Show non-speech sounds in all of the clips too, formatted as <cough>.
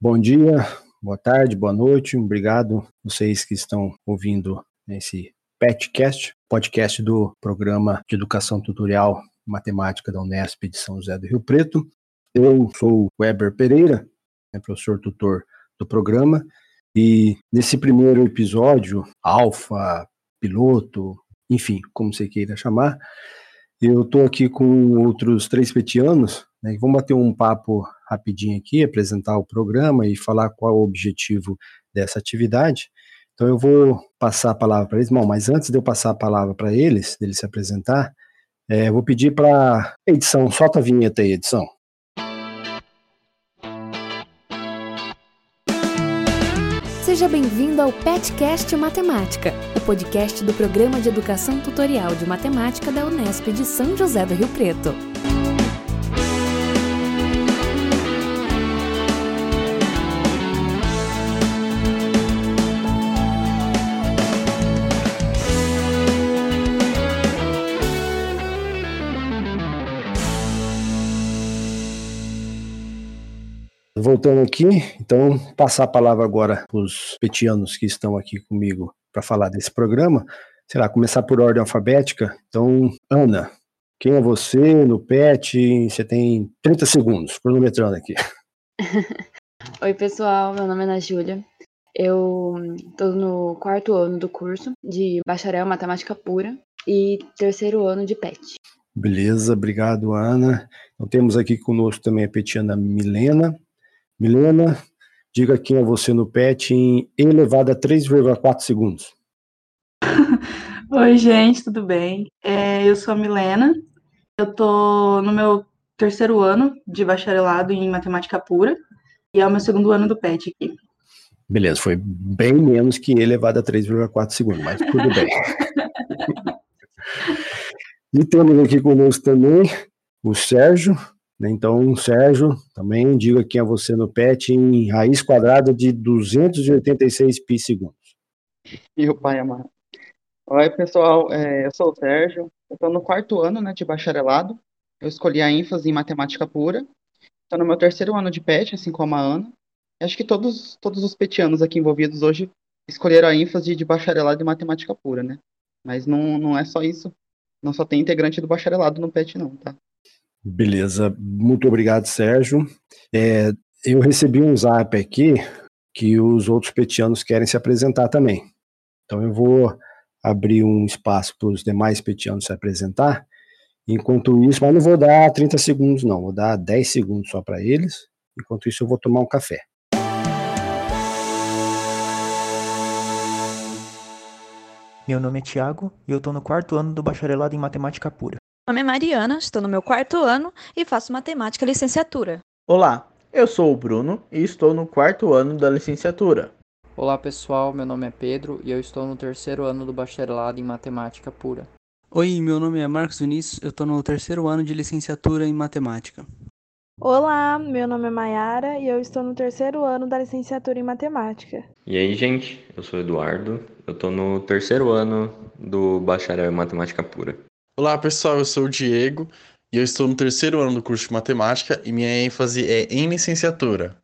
Bom dia, boa tarde, boa noite. Obrigado vocês que estão ouvindo esse PetCast, podcast do Programa de Educação Tutorial Matemática da Unesp de São José do Rio Preto. Eu sou Weber Pereira, né, professor tutor do programa, e nesse primeiro episódio, alfa, piloto, enfim, como você queira chamar, eu estou aqui com outros três petianos, né, vamos bater um papo rapidinho aqui, apresentar o programa e falar qual o objetivo dessa atividade. Então eu vou passar a palavra para eles, Bom, mas antes de eu passar a palavra para eles, deles se apresentar, é, vou pedir para edição, solta a vinheta aí, edição. Seja bem-vindo ao PetCast Matemática, o podcast do Programa de Educação Tutorial de Matemática da Unesp de São José do Rio Preto. Voltando aqui, então, passar a palavra agora para os petianos que estão aqui comigo para falar desse programa. Sei lá, começar por ordem alfabética. Então, Ana, quem é você no PET? Você tem 30 segundos, cronometrando aqui. <laughs> Oi, pessoal, meu nome é Ana Júlia. Eu estou no quarto ano do curso de Bacharel em Matemática Pura e terceiro ano de PET. Beleza, obrigado, Ana. Então, temos aqui conosco também a petiana Milena. Milena, diga quem é você no PET em elevado a 3,4 segundos. <laughs> Oi, gente, tudo bem? É, eu sou a Milena, eu tô no meu terceiro ano de bacharelado em matemática pura e é o meu segundo ano do PET aqui. Beleza, foi bem menos que elevado a 3,4 segundos, mas tudo bem. <laughs> e temos aqui conosco também o Sérgio. Né? Então, Sérgio, também diga quem é você no PET em raiz quadrada de 286 pi segundos. E o pai amado. Oi, pessoal, é, eu sou o Sérgio, eu estou no quarto ano né, de bacharelado, eu escolhi a ênfase em matemática pura, estou no meu terceiro ano de PET, assim como a Ana, acho que todos, todos os petianos aqui envolvidos hoje escolheram a ênfase de bacharelado em matemática pura, né? Mas não, não é só isso, não só tem integrante do bacharelado no PET não, tá? Beleza, muito obrigado, Sérgio. É, eu recebi um zap aqui que os outros petianos querem se apresentar também. Então eu vou abrir um espaço para os demais petianos se apresentar. Enquanto isso, mas não vou dar 30 segundos, não, vou dar 10 segundos só para eles. Enquanto isso, eu vou tomar um café. Meu nome é Tiago e eu estou no quarto ano do bacharelado em matemática pura. Meu nome é Mariana, estou no meu quarto ano e faço matemática licenciatura. Olá, eu sou o Bruno e estou no quarto ano da licenciatura. Olá pessoal, meu nome é Pedro e eu estou no terceiro ano do bacharelado em matemática pura. Oi, meu nome é Marcos Vinícius, eu estou no terceiro ano de licenciatura em matemática. Olá, meu nome é Mayara e eu estou no terceiro ano da licenciatura em matemática. E aí, gente, eu sou Eduardo, eu estou no terceiro ano do bacharel em matemática pura. Olá pessoal, eu sou o Diego e eu estou no terceiro ano do curso de matemática e minha ênfase é em licenciatura.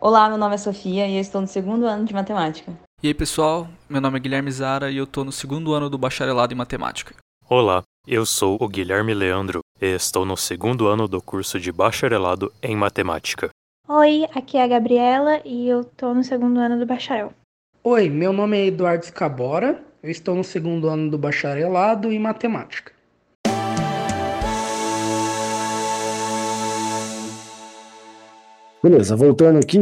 Olá, meu nome é Sofia e eu estou no segundo ano de matemática. E aí pessoal, meu nome é Guilherme Zara e eu estou no segundo ano do bacharelado em matemática. Olá, eu sou o Guilherme Leandro e estou no segundo ano do curso de bacharelado em matemática. Oi, aqui é a Gabriela e eu estou no segundo ano do bacharel. Oi, meu nome é Eduardo Scabora, eu estou no segundo ano do bacharelado em matemática. Beleza, voltando aqui,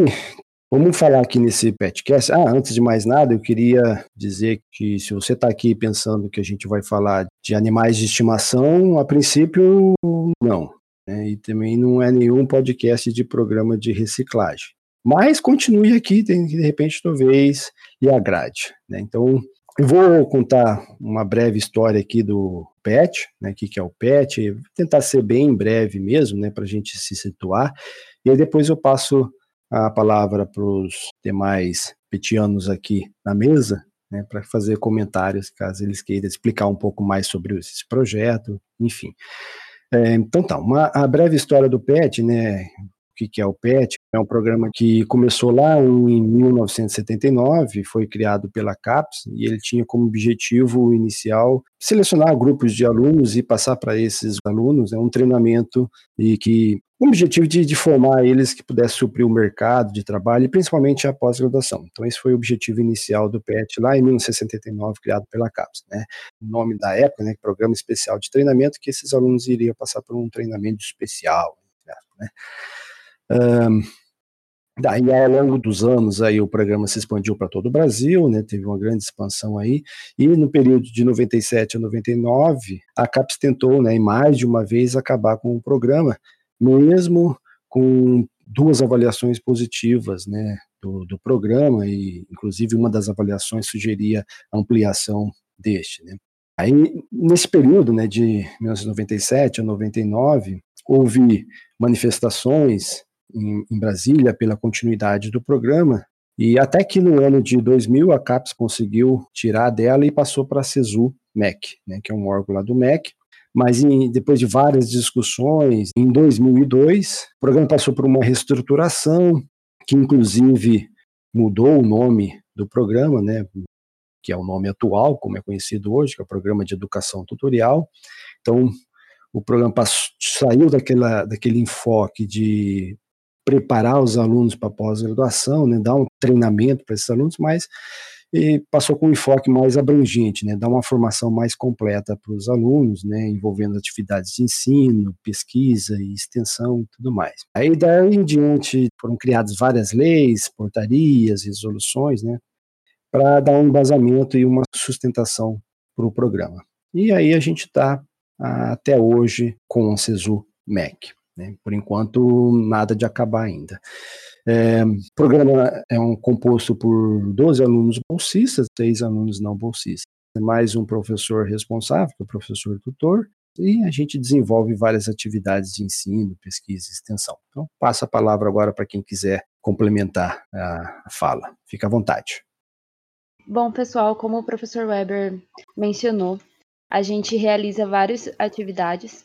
vamos falar aqui nesse podcast. Ah, antes de mais nada, eu queria dizer que se você está aqui pensando que a gente vai falar de animais de estimação, a princípio, não. Né? E também não é nenhum podcast de programa de reciclagem. Mas continue aqui, tem, de repente, talvez lhe agrade. Né? Então, eu vou contar uma breve história aqui do PET, né, o que, que é o PET, tentar ser bem breve mesmo, né, para a gente se situar. E aí depois eu passo a palavra para os demais petianos aqui na mesa, né, para fazer comentários, caso eles queiram explicar um pouco mais sobre esse projeto, enfim. É, então tá, uma, a breve história do PET, né, o que é o PET. É um programa que começou lá em 1979, foi criado pela CAPES e ele tinha como objetivo inicial selecionar grupos de alunos e passar para esses alunos né, um treinamento e que o objetivo de, de, formar eles que pudesse suprir o mercado de trabalho e principalmente a pós-graduação. Então esse foi o objetivo inicial do PET lá em 1969, criado pela CAPES. Né? O nome da época, né, Programa Especial de Treinamento, que esses alunos iriam passar por um treinamento especial. Né? Um, Daí, ao longo dos anos, aí o programa se expandiu para todo o Brasil, né, teve uma grande expansão aí, e no período de 97 a 99, a CAPES tentou, né, mais de uma vez, acabar com o programa, mesmo com duas avaliações positivas, né, do, do programa, e inclusive uma das avaliações sugeria ampliação deste, né. Aí, nesse período, né, de 1997 a 99, houve manifestações em, em Brasília pela continuidade do programa, e até que no ano de 2000 a CAPES conseguiu tirar dela e passou para a CESU MEC, né, que é um órgão lá do MEC. Mas em, depois de várias discussões, em 2002, o programa passou por uma reestruturação, que inclusive mudou o nome do programa, né, que é o nome atual, como é conhecido hoje, que é o Programa de Educação Tutorial. Então, o programa passou, saiu daquela, daquele enfoque de preparar os alunos para pós-graduação, né, dar um treinamento para esses alunos, mas passou com um enfoque mais abrangente, né, dar uma formação mais completa para os alunos, né, envolvendo atividades de ensino, pesquisa e extensão e tudo mais. Aí daí em diante foram criadas várias leis, portarias, resoluções, né, para dar um embasamento e uma sustentação para o programa. E aí a gente está até hoje com o CESU MEC. Né? Por enquanto, nada de acabar ainda. É, o programa é um composto por 12 alunos bolsistas, 6 alunos não bolsistas. Mais um professor responsável, que é o professor tutor, e a gente desenvolve várias atividades de ensino, pesquisa e extensão. Então, passo a palavra agora para quem quiser complementar a fala. Fica à vontade. Bom, pessoal, como o professor Weber mencionou, a gente realiza várias atividades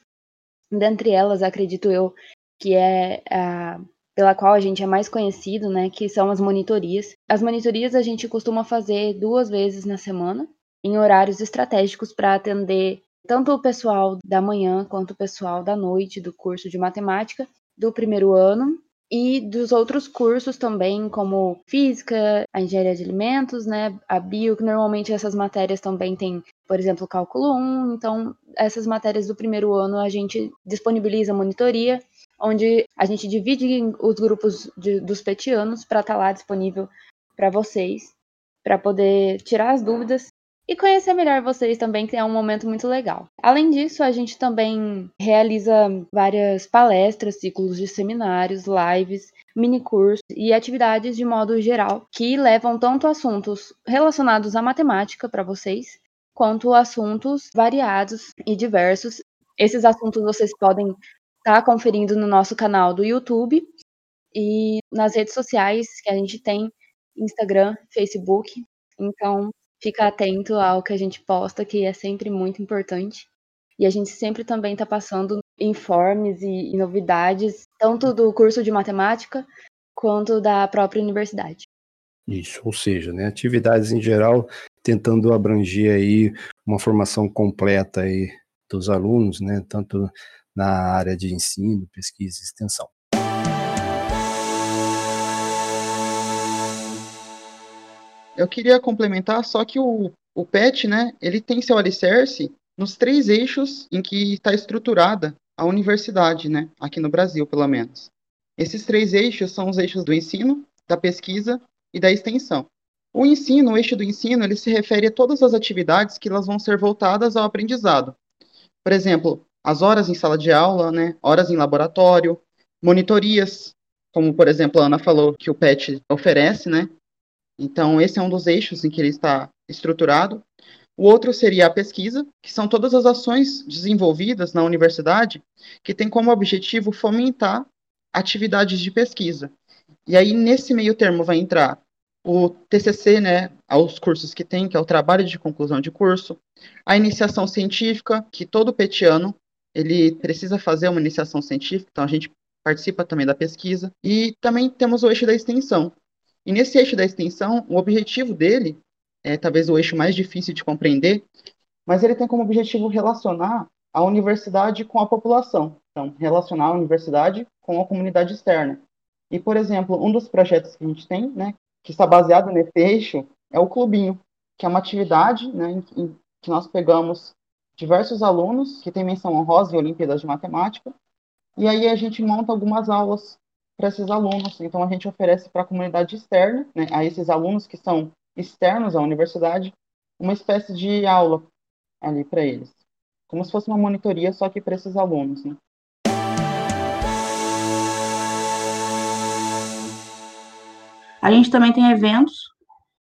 Dentre elas, acredito eu, que é a pela qual a gente é mais conhecido, né, que são as monitorias. As monitorias a gente costuma fazer duas vezes na semana, em horários estratégicos para atender tanto o pessoal da manhã quanto o pessoal da noite do curso de matemática do primeiro ano e dos outros cursos também, como física, a engenharia de alimentos, né, a bio, que normalmente essas matérias também têm por exemplo, cálculo 1. Então, essas matérias do primeiro ano a gente disponibiliza monitoria, onde a gente divide os grupos de, dos petianos para estar tá lá disponível para vocês, para poder tirar as dúvidas e conhecer melhor vocês também, que é um momento muito legal. Além disso, a gente também realiza várias palestras, ciclos de seminários, lives, mini cursos e atividades de modo geral que levam tanto assuntos relacionados à matemática para vocês, quanto assuntos variados e diversos. Esses assuntos vocês podem estar tá conferindo no nosso canal do YouTube e nas redes sociais que a gente tem, Instagram, Facebook. Então, fica atento ao que a gente posta, que é sempre muito importante. E a gente sempre também está passando informes e, e novidades, tanto do curso de matemática quanto da própria universidade. Isso, ou seja, né, atividades em geral tentando abranger aí uma formação completa aí dos alunos, né, tanto na área de ensino, pesquisa e extensão. Eu queria complementar só que o, o PET, né, ele tem seu alicerce nos três eixos em que está estruturada a universidade, né, aqui no Brasil, pelo menos. Esses três eixos são os eixos do ensino, da pesquisa e da extensão. O ensino, o eixo do ensino, ele se refere a todas as atividades que elas vão ser voltadas ao aprendizado. Por exemplo, as horas em sala de aula, né, horas em laboratório, monitorias, como por exemplo a Ana falou que o PET oferece, né? Então esse é um dos eixos em que ele está estruturado. O outro seria a pesquisa, que são todas as ações desenvolvidas na universidade que têm como objetivo fomentar atividades de pesquisa. E aí nesse meio termo vai entrar o TCC, né, aos cursos que tem, que é o trabalho de conclusão de curso, a iniciação científica, que todo petiano ele precisa fazer uma iniciação científica, então a gente participa também da pesquisa. E também temos o eixo da extensão. E nesse eixo da extensão, o objetivo dele, é talvez o eixo mais difícil de compreender, mas ele tem como objetivo relacionar a universidade com a população. Então, relacionar a universidade com a comunidade externa. E, por exemplo, um dos projetos que a gente tem, né, que está baseado nesse eixo, é o Clubinho, que é uma atividade né, em, em, que nós pegamos diversos alunos que têm menção honrosa em Olimpíadas de Matemática, e aí a gente monta algumas aulas para esses alunos. Então, a gente oferece para a comunidade externa, né, a esses alunos que são externos à universidade, uma espécie de aula ali para eles. Como se fosse uma monitoria, só que para esses alunos. Né? A gente também tem eventos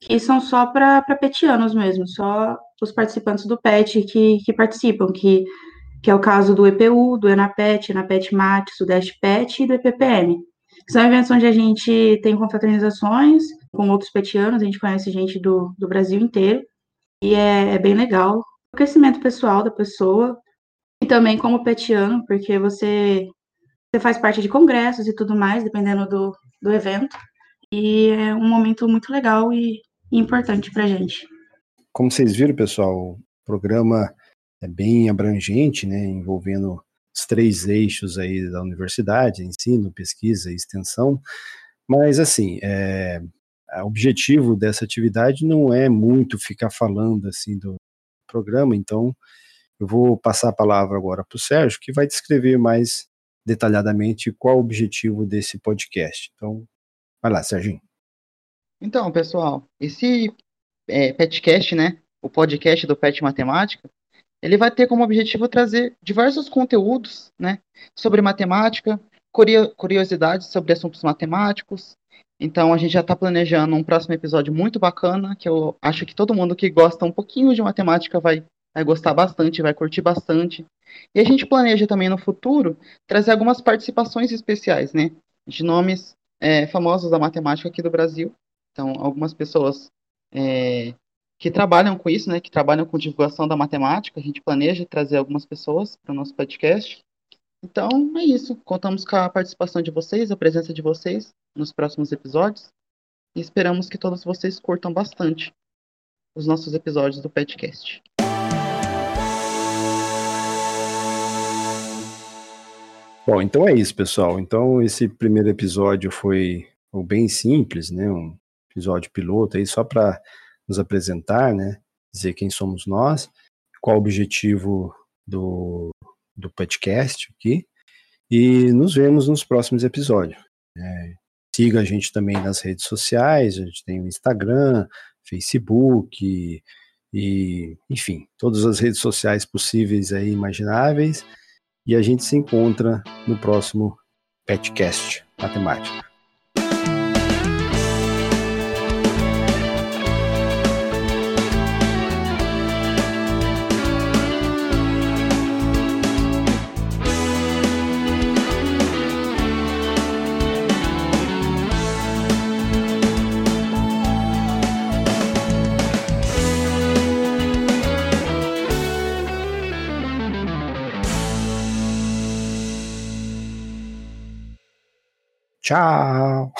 que são só para petianos mesmo, só os participantes do PET que, que participam, que, que é o caso do EPU, do ENAPET, ENAPET MAT, Sudeste PET e do EPPM. São eventos onde a gente tem confraternizações com outros petianos, a gente conhece gente do, do Brasil inteiro, e é, é bem legal. O crescimento pessoal da pessoa, e também como petiano, porque você, você faz parte de congressos e tudo mais, dependendo do, do evento, e é um momento muito legal e, e importante para gente. Como vocês viram, pessoal, o programa é bem abrangente, né, envolvendo os três eixos aí da universidade, ensino, pesquisa e extensão, mas assim, é, o objetivo dessa atividade não é muito ficar falando assim do programa, então eu vou passar a palavra agora para o Sérgio, que vai descrever mais detalhadamente qual o objetivo desse podcast. Então, vai lá, Serginho. Então, pessoal, esse é, né, o podcast do Pet Matemática, ele vai ter como objetivo trazer diversos conteúdos, né, sobre matemática, curiosidades sobre assuntos matemáticos. Então a gente já está planejando um próximo episódio muito bacana, que eu acho que todo mundo que gosta um pouquinho de matemática vai, vai gostar bastante, vai curtir bastante. E a gente planeja também no futuro trazer algumas participações especiais, né, de nomes é, famosos da matemática aqui do Brasil. Então algumas pessoas é, que trabalham com isso, né, que trabalham com divulgação da matemática. A gente planeja trazer algumas pessoas para o nosso podcast. Então, é isso. Contamos com a participação de vocês, a presença de vocês nos próximos episódios. E esperamos que todos vocês curtam bastante os nossos episódios do podcast. Bom, então é isso, pessoal. Então, esse primeiro episódio foi bem simples, né? Um episódio piloto aí só para nos apresentar, né? Dizer quem somos nós, qual o objetivo do, do podcast aqui, e nos vemos nos próximos episódios. É, siga a gente também nas redes sociais, a gente tem o Instagram, Facebook, e, e enfim, todas as redes sociais possíveis aí, imagináveis, e a gente se encontra no próximo Petcast Matemática. Tchau!